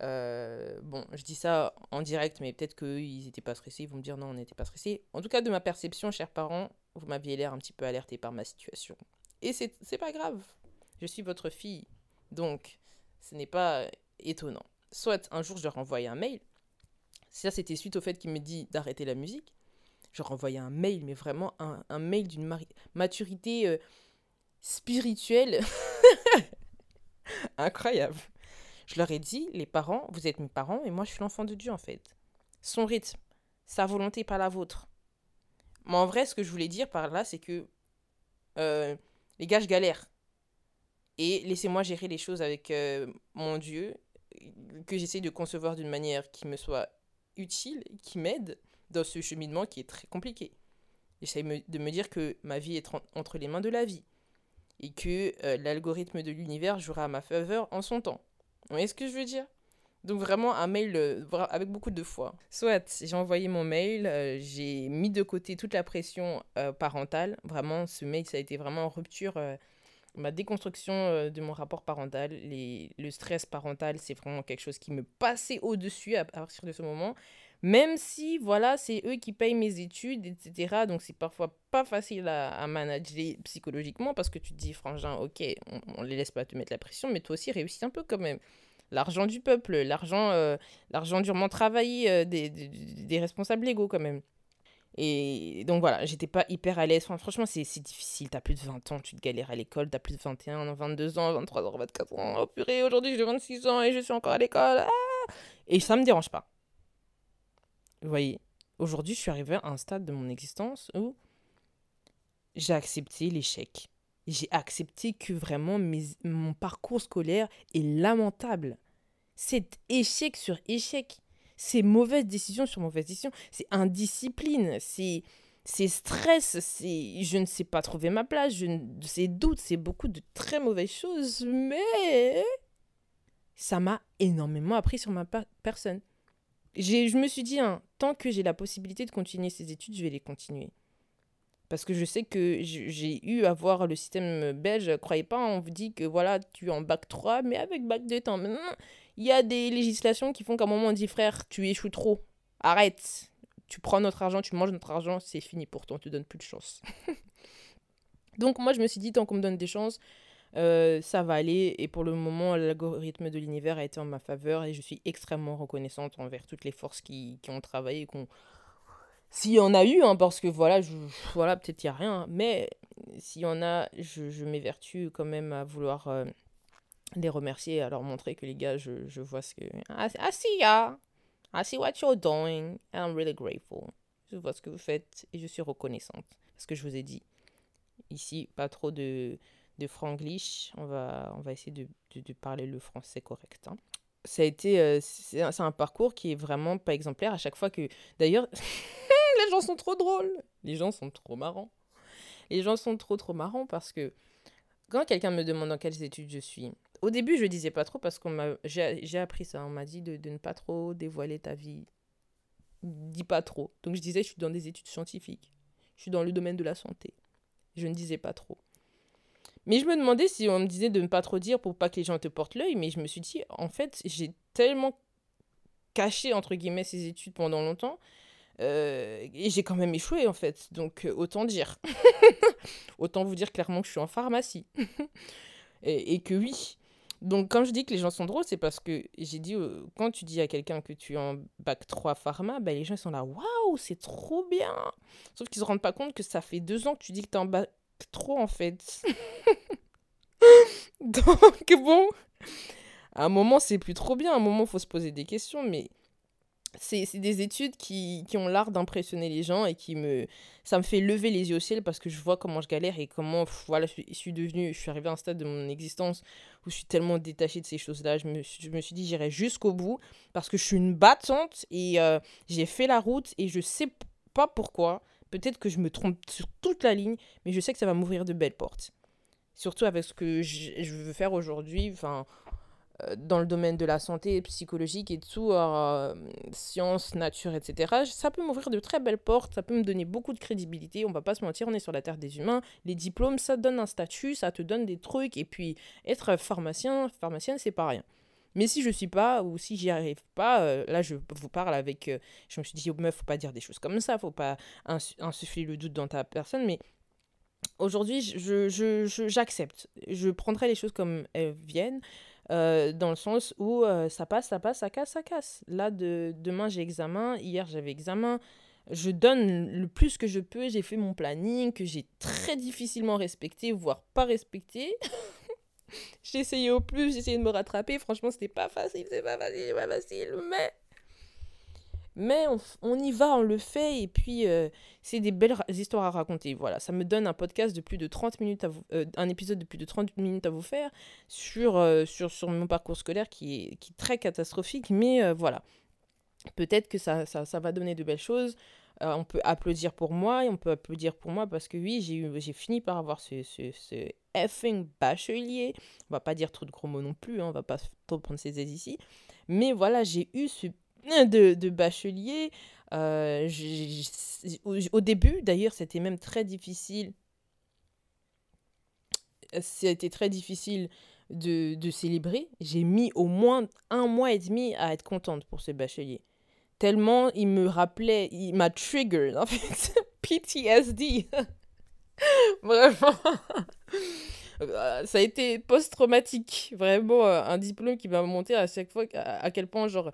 Bon, je dis ça en direct, mais peut-être qu'ils n'étaient pas stressés. Ils vont me dire non, on n'était pas stressés. En tout cas, de ma perception, chers parents, vous m'aviez l'air un petit peu alerté par ma situation. Et c'est pas grave. Je suis votre fille. Donc, ce n'est pas étonnant. Soit un jour, je leur envoie un mail. Ça, c'était suite au fait qu'il me dit d'arrêter la musique. Je leur envoyais un mail, mais vraiment un, mail d'une maturité euh, spirituelle incroyable. Je leur ai dit, les parents, vous êtes mes parents et moi je suis l'enfant de Dieu en fait. Son rythme, sa volonté, pas la vôtre. Mais en vrai, ce que je voulais dire par là, c'est que euh, les gars, je galère. Et laissez-moi gérer les choses avec euh, mon Dieu, que j'essaie de concevoir d'une manière qui me soit utile, qui m'aide dans ce cheminement qui est très compliqué. J'essaie de me dire que ma vie est entre les mains de la vie et que euh, l'algorithme de l'univers jouera à ma faveur en son temps. Vous voyez ce que je veux dire? Donc vraiment un mail euh, avec beaucoup de foi. Soit j'ai envoyé mon mail, euh, j'ai mis de côté toute la pression parentale. Vraiment, ce mail, ça a été vraiment en rupture, ma déconstruction de mon rapport parental. Les, le stress parental, c'est vraiment quelque chose qui me passait au-dessus à partir de ce moment. Même si, voilà, c'est eux qui payent mes études, etc. Donc, c'est parfois pas facile à, manager psychologiquement parce que tu te dis, frangin, ok, on, ne les laisse pas te mettre la pression, mais toi aussi, réussis un peu quand même. L'argent du peuple, l'argent euh, durement travaillé euh, des, des, responsables légaux quand même. Et donc voilà, j'étais pas hyper à l'aise. franchement, c'est difficile. T'as plus de 20 ans, tu te galères à l'école. T'as plus de 21, 22 ans, 23 ans, 24 ans. Oh purée, aujourd'hui j'ai 26 ans et je suis encore à l'école. Ah et ça me dérange pas. Vous voyez, aujourd'hui, je suis arrivée à un stade de mon existence où j'ai accepté l'échec. J'ai accepté que vraiment mon parcours scolaire est lamentable. C'est échec sur échec. C'est mauvaise décision sur mauvaise décision. C'est indiscipline. C'est c'est stress, c'est je ne sais pas trouver ma place, je c'est doute, c'est beaucoup de très mauvaises choses, mais ça m'a énormément appris sur ma personne je me suis dit, hein, tant que j'ai la possibilité de continuer ces études, je vais les continuer. Parce que je sais que j'ai eu à voir le système belge. Croyez pas, on vous dit que voilà, tu es en bac 3, mais avec bac 2 temps. Il y a des législations qui font qu'à un moment on dit frère, tu échoues trop. Arrête. Tu prends notre argent, tu manges notre argent, c'est fini pour toi, on te donne plus de chance. Donc moi je me suis dit, tant qu'on me donne des chances, euh, ça va aller. Et pour le moment, l'algorithme de l'univers a été en ma faveur et je suis extrêmement reconnaissante envers toutes les forces qui, qui ont travaillé. Qu'on... S'il y en a eu, hein, parce que voilà, je, voilà peut-être il n'y a rien, mais s'il y en a, je, je m'évertue quand même à vouloir euh, les remercier, à leur montrer que les gars, je, je vois ce que. I, I see ya! I see what you're doing, I'm really grateful. Je vois ce que vous faites et je suis reconnaissante. Parce que je vous ai dit, ici, pas trop de de franglish. On va, on va essayer de, de, parler le français correct. Hein. Ça a été, euh, c'est un, parcours qui est vraiment pas exemplaire à chaque fois que, d'ailleurs, les gens sont trop drôles. Les gens sont trop marrants. Les gens sont trop trop marrants parce que quand quelqu'un me demande dans quelles études je suis, au début je disais pas trop parce qu'on j'ai appris ça. On m'a dit de, de ne pas trop dévoiler ta vie. Dis pas trop. Donc je disais je suis dans des études scientifiques. Je suis dans le domaine de la santé. Je ne disais pas trop. Mais je me demandais si on me disait de ne pas trop dire pour pas que les gens te portent l'œil, mais je me suis dit, en fait, j'ai tellement caché, entre guillemets, ces études pendant longtemps, euh, et j'ai quand même échoué, en fait. Donc, euh, autant dire. autant vous dire clairement que je suis en pharmacie. et, que oui. Donc, quand je dis que les gens sont drôles, c'est parce que j'ai dit, euh, quand tu dis à quelqu'un que tu es en bac 3 pharma, ben, les gens sont là, waouh, c'est trop bien. Sauf qu'ils se rendent pas compte que ça fait deux ans que tu dis que tu es en bac trop en fait. Donc bon, à un moment c'est plus trop bien, à un moment faut se poser des questions, mais c'est des études qui, qui ont l'art d'impressionner les gens et qui me ça me fait lever les yeux au ciel parce que je vois comment je galère et comment voilà je suis, je suis arrivée à un stade de mon existence où je suis tellement détachée de ces choses là je me, je me suis dit j'irai jusqu'au bout parce que je suis une battante et euh, j'ai fait la route et je sais pas pourquoi Peut-être que je me trompe sur toute la ligne, mais je sais que ça va m'ouvrir de belles portes. Surtout avec ce que je veux faire aujourd'hui, enfin, dans le domaine de la santé psychologique et tout, euh, sciences, nature, etc. Ça peut m'ouvrir de très belles portes, ça peut me donner beaucoup de crédibilité. On va pas se mentir, on est sur la terre des humains. Les diplômes, ça donne un statut, ça te donne des trucs. Et puis, être pharmacien, pharmacienne, c'est pas rien. Mais si je suis pas, ou si j'y arrive pas, euh, là, je vous parle avec. euh, je me suis dit, oh, meuf, faut pas dire des choses comme ça, faut pas ins- insuffler le doute dans ta personne. Mais aujourd'hui, je, je, je- j'accepte. Je prendrai les choses comme elles viennent. Euh, dans le sens où euh, ça passe, ça passe, ça casse, ça casse. Là, de, demain, j'ai examen. Hier, j'avais examen. Je donne le plus que je peux. J'ai fait mon planning que j'ai très difficilement respecté, voire pas respecté. j'ai essayé au plus, j'ai essayé de me rattraper. Franchement, c'était pas facile, c'est pas facile, c'est pas facile. Mais, mais on, on y va, on le fait. Et puis, euh, c'est des belles histoires à raconter. Voilà, ça me donne un podcast de plus de 30 minutes, à vous, euh, un épisode de plus de 30 minutes à vous faire sur, euh, sur, sur mon parcours scolaire qui est, qui très catastrophique. Mais voilà, peut-être que ça, ça, ça va donner de belles choses. On peut applaudir pour moi et on peut applaudir pour moi parce que oui, j'ai fini par avoir ce, ce, ce effing bachelier. On va pas dire trop de gros mots non plus, hein, on va pas trop prendre ses aises ici. Mais voilà, j'ai eu ce de, de bachelier. Euh, au, début, d'ailleurs, c'était même très difficile. C'était très difficile de, de célébrer. J'ai mis au moins un mois et demi à être contente pour ce bachelier. Tellement il me rappelait, il m'a trigger, en fait. PTSD. Vraiment. Euh, Ça a été post-traumatique. Vraiment, euh, un diplôme qui va me monter à chaque fois à quel point, genre,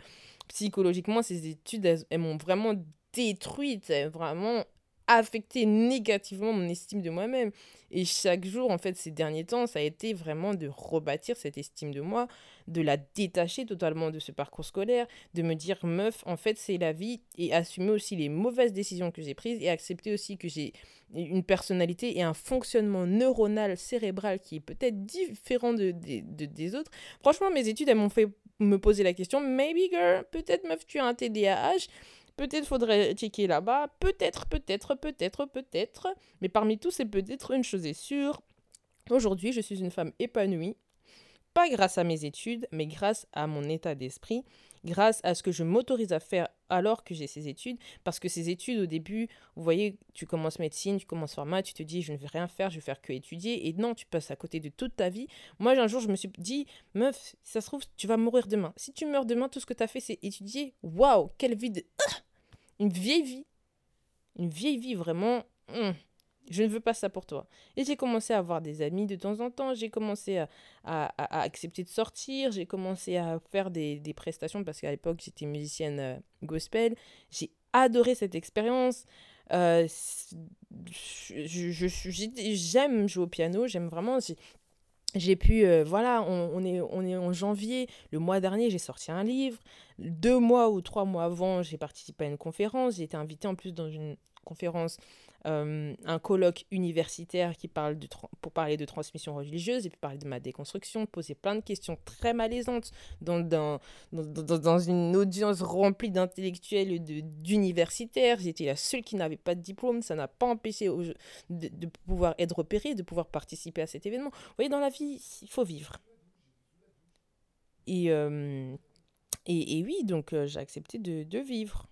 psychologiquement, ces études, elles, m'ont vraiment détruite, elles vraiment affecté négativement mon estime de moi-même. Et chaque jour, en fait, ces derniers temps, ça a été vraiment de rebâtir cette estime de moi, de la détacher totalement de ce parcours scolaire, de me dire, meuf, en fait, c'est la vie, et assumer aussi les mauvaises décisions que j'ai prises, et accepter aussi que j'ai une personnalité et un fonctionnement neuronal cérébral qui est peut-être différent de- des autres. Franchement, mes études, elles m'ont fait me poser la question, maybe girl, peut-être meuf, tu un TDAH, peut-être faudrait checker là-bas, peut-être, peut-être, peut-être, peut-être. Mais parmi tous ces peut-être, une chose est sûre, aujourd'hui, je suis une femme épanouie, pas grâce à mes études, mais grâce à mon état d'esprit, grâce à ce que je m'autorise à faire alors que j'ai ces études, parce que ces études au début, vous voyez, tu commences médecine, tu commences pharma, tu te dis je ne vais rien faire, je vais faire que étudier, et non, tu passes à côté de toute ta vie. Moi, un jour, je me suis dit, meuf, ça se trouve, tu vas mourir demain. Si tu meurs demain, tout ce que tu as fait, c'est étudier. Waouh, quelle vie de... Une vieille vie. Une vieille vie, vraiment. hum. Je ne veux pas ça pour toi. Et j'ai commencé à avoir des amis de temps en temps. J'ai commencé à, à- à- accepter de sortir. J'ai commencé à faire des, des prestations parce qu'à l'époque, j'étais musicienne euh, gospel. J'ai adoré cette expérience. Euh, J'aime jouer au piano. J'aime vraiment. J'ai- pu, euh, voilà, on est, on est en janvier. Le mois dernier, j'ai sorti un livre. Deux mois ou trois mois avant, j'ai participé à une conférence. J'ai été invitée en plus dans une conférence, euh, un colloque universitaire qui parle de, pour parler de transmission religieuse et puis parler de ma déconstruction, poser plein de questions très malaisantes dans, dans, dans, dans- une audience remplie d'intellectuels et d'universitaires. J'étais la seule qui n'avait pas de diplôme. Ça n'a pas empêché de, de pouvoir être repérée, de pouvoir participer à cet événement. Vous voyez, dans la vie, il faut vivre. Et, euh, et, et oui, donc euh, j'ai accepté de, de vivre.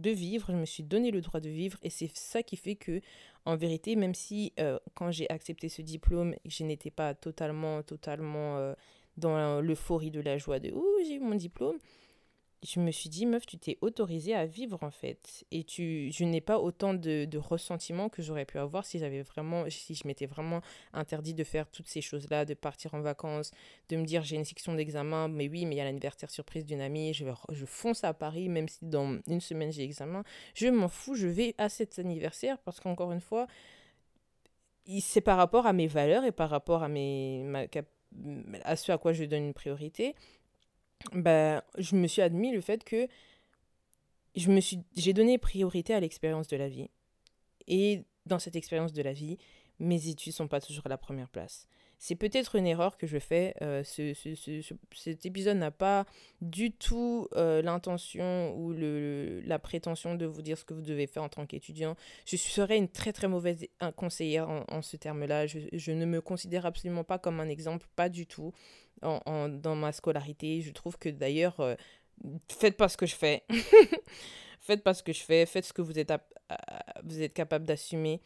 De vivre, je me suis donné le droit de vivre. Et c'est ça qui fait que, en vérité, même si euh, quand j'ai accepté ce diplôme, je n'étais pas totalement, totalement euh, dans l'euphorie de la joie de « Ouh, j'ai eu mon diplôme », je me suis dit, meuf, tu t'es autorisée à vivre en fait. Et tu, je n'ai pas autant de, de ressentiment que j'aurais pu avoir si j'avais vraiment, si je m'étais vraiment interdit de faire toutes ces choses-là, de partir en vacances, de me dire j'ai une section d'examen, mais oui, mais il y a l'anniversaire surprise d'une amie, je, je fonce à Paris, même si dans une semaine j'ai examen. Je m'en fous, je vais à cet anniversaire parce qu'encore une fois, c'est par rapport à mes valeurs et par rapport à, mes, ma à ce à quoi je donne une priorité ben, je me suis admis le fait que j'ai donné priorité à l'expérience de la vie. Et dans cette expérience de la vie, mes études sont pas toujours à la première place. C'est peut-être une erreur que je fais. euh, ce, ce- ce- ce- cet épisode n'a pas du tout euh, l'intention ou le, la prétention de vous dire ce que vous devez faire en tant qu'étudiant. Je serais une très très mauvaise conseillère en, ce terme-là. Je, ne me considère absolument pas comme un exemple, pas du tout, en, dans ma scolarité. Je trouve que d'ailleurs, euh, faites pas ce que je fais. faites pas ce que je fais, faites ce que vous êtes, vous êtes capable d'assumer.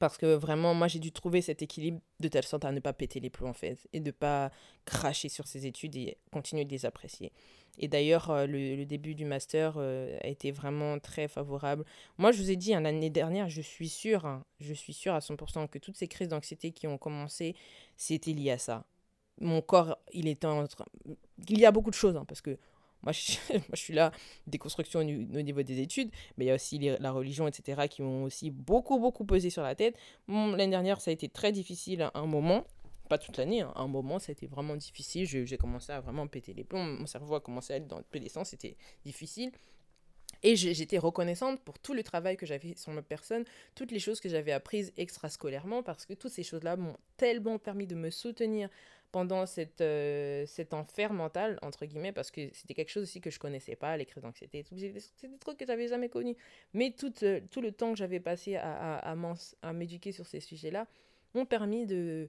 Parce que vraiment, moi, j'ai dû trouver cet équilibre de telle sorte à ne pas péter les plombs, en fait, et de pas cracher sur ses études et continuer de les apprécier. Et d'ailleurs, euh, le, début du master euh, a été vraiment très favorable. Moi, je vous ai dit, hein, l'année dernière, je suis sûre, hein, je suis sûre à 100% que toutes ces crises d'anxiété qui ont commencé, c'était lié à ça. Mon corps, il était en train... Il y a beaucoup de choses, hein, parce que moi je, suis là, déconstruction au, niveau des études, mais il y a aussi la religion, etc., qui m'ont aussi beaucoup, beaucoup pesé sur la tête. L'année dernière, ça a été très difficile à un moment. Pas toute l'année, hein, à un moment, ça a été vraiment difficile. J'ai commencé à vraiment péter les plombs. Mon cerveau a commencé à aller dans les sens. C'était difficile. Et j'étais reconnaissante pour tout le travail que j'avais sur ma personne, toutes les choses que j'avais apprises extrascolairement, parce que toutes ces choses-là m'ont tellement permis de me soutenir pendant cette, euh, cet enfer mental, entre guillemets, parce que c'était quelque chose aussi que je connaissais pas, les crises d'anxiété. C'est des trucs que j'avais jamais connus. Mais tout, euh, le temps que j'avais passé à, à, à m'éduquer sur ces sujets-là m'ont permis de,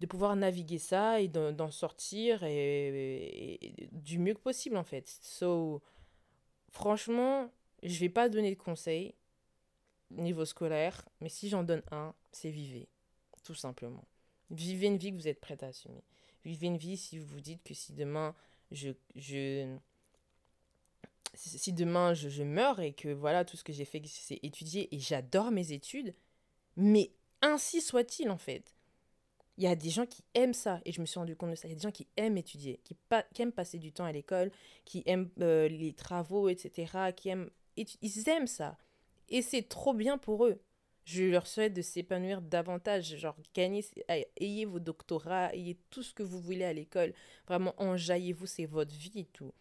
de pouvoir naviguer ça et d'en sortir et du mieux que possible, en fait. So, franchement, je vais pas donner de conseils niveau scolaire, mais si j'en donne un, c'est vivez, tout simplement. Vivez une vie que vous êtes prête à assumer. Vivez une vie si vous vous dites que si demain je, je si demain je, je meurs et que voilà tout ce que j'ai fait c'est étudier et j'adore mes études, mais ainsi soit-il en fait. Il y a des gens qui aiment ça et je me suis rendu compte de ça. Il y a des gens qui aiment étudier, qui, qui aiment passer du temps à l'école, qui aiment euh, les travaux, etc. Qui aiment, ils aiment ça. Et c'est trop bien pour eux. Je leur souhaite de s'épanouir davantage. Genre, gagnez, ayez vos doctorats, ayez tout ce que vous voulez à l'école. Vraiment, enjaillez-vous, c'est votre vie et tout.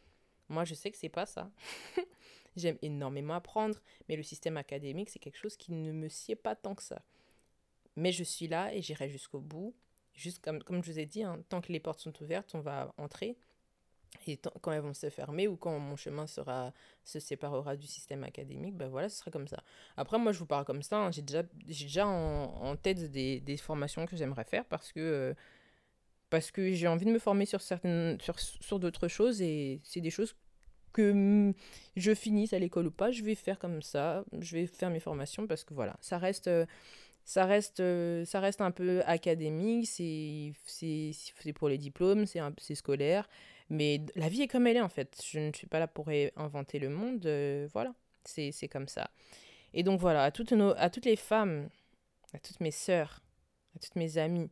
Moi, je sais que c'est pas ça. J'aime énormément apprendre, mais le système académique, c'est quelque chose qui ne me sied pas tant que ça. Mais je suis là et j'irai jusqu'au bout. Juste comme, comme je vous ai dit, hein, tant que les portes sont ouvertes, on va entrer. Et quand elles vont se fermer ou quand mon chemin sera, se séparera du système académique, ben voilà, ce sera comme ça. Après, moi, je vous parle comme ça. hein, j'ai déjà, déjà en, tête des, des formations que j'aimerais faire parce que, parce que j'ai envie de me former sur, certaines, sur, sur d'autres choses et c'est des choses que je finisse à l'école ou pas, je vais faire comme ça. Je vais faire mes formations parce que voilà, ça reste. ça reste, ça reste un peu académique, c'est pour les diplômes, c'est c'est scolaire, mais la vie est comme elle est en fait. Je ne suis pas là pour inventer le monde, euh, voilà, c'est comme ça. Et donc voilà, à toutes, nos, à toutes les femmes, à toutes mes sœurs, à toutes mes amies,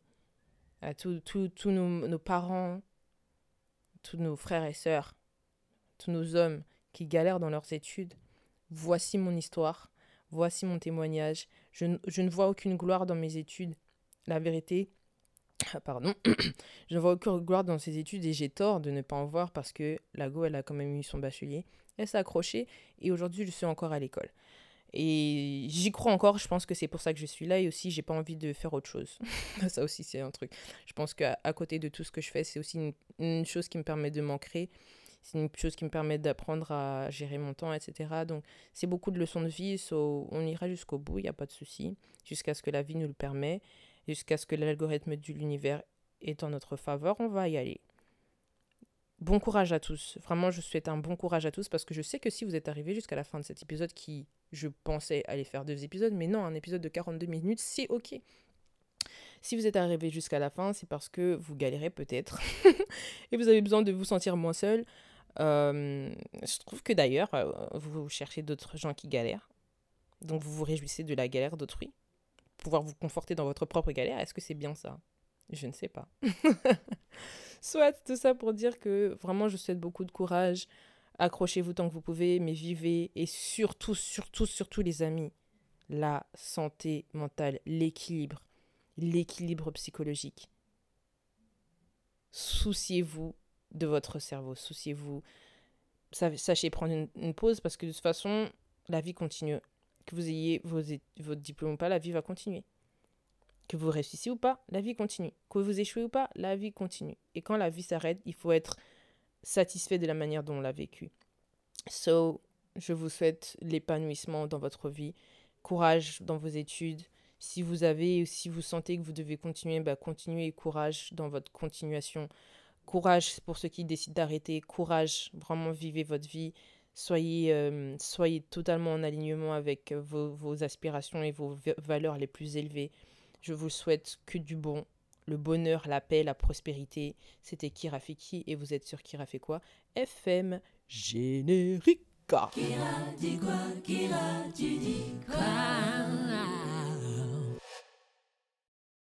à tous nos, nos parents, tous nos frères et sœurs, tous nos hommes qui galèrent dans leurs études, voici mon histoire, voici mon témoignage. Je, je ne vois aucune gloire dans mes études. La vérité, pardon, je ne vois aucune gloire dans ces études et j'ai tort de ne pas en voir parce que la go, elle a quand même eu son bachelier. Elle s'est accrochée et aujourd'hui, je suis encore à l'école. Et j'y crois encore, je pense que c'est pour ça que je suis là et aussi j'ai pas envie de faire autre chose. ça aussi c'est un truc. Je pense qu'à à côté de tout ce que je fais, c'est aussi une, une chose qui me permet de m'ancrer, c'est une chose qui me permet d'apprendre à gérer mon temps, etc. Donc c'est beaucoup de leçons de vie, so on ira jusqu'au bout, il n'y a pas de souci, jusqu'à ce que la vie nous le permet, jusqu'à ce que l'algorithme de l'univers est en notre faveur, on va y aller. Bon courage à tous. Vraiment, je souhaite un bon courage à tous parce que je sais que si vous êtes arrivés jusqu'à la fin de cet épisode qui, je pensais aller faire deux épisodes, mais non, un épisode de 42 minutes, c'est ok. Si vous êtes arrivé jusqu'à la fin, c'est parce que vous galérez peut-être et vous avez besoin de vous sentir moins seul. Euh, je trouve que d'ailleurs, euh, vous cherchez d'autres gens qui galèrent. Donc vous vous réjouissez de la galère d'autrui. Pouvoir vous conforter dans votre propre galère, est-ce que c'est bien ça? Je ne sais pas. Soit tout ça pour dire que vraiment je souhaite beaucoup de courage. Accrochez-vous tant que vous pouvez, mais vivez. Et surtout, surtout, surtout les amis, la santé mentale, l'équilibre, l'équilibre psychologique. Souciez-vous de votre cerveau, souciez-vous. Sa- Sachez prendre une, une pause parce que de toute façon, la vie continue. Que vous ayez vos, votre diplôme ou pas, la vie va continuer. Que vous réussissiez ou pas, la vie continue. Que vous échouez ou pas, la vie continue. Et quand la vie s'arrête, il faut être satisfait de la manière dont on l'a vécu. So, je vous souhaite l'épanouissement dans votre vie, courage dans vos études. Si vous avez, si vous sentez que vous devez continuer, bah continuez, courage dans votre continuation. Courage pour ceux qui décident d'arrêter, courage, vraiment vivez votre vie. Soyez, euh, soyez totalement en alignement avec vos, vos aspirations et vos va- valeurs les plus élevées. Je vous souhaite que du bon, le bonheur, la paix, la prospérité. C'était Kirafiki et vous êtes sur Kira fait quoi FM Générique. Kira Kira tu dis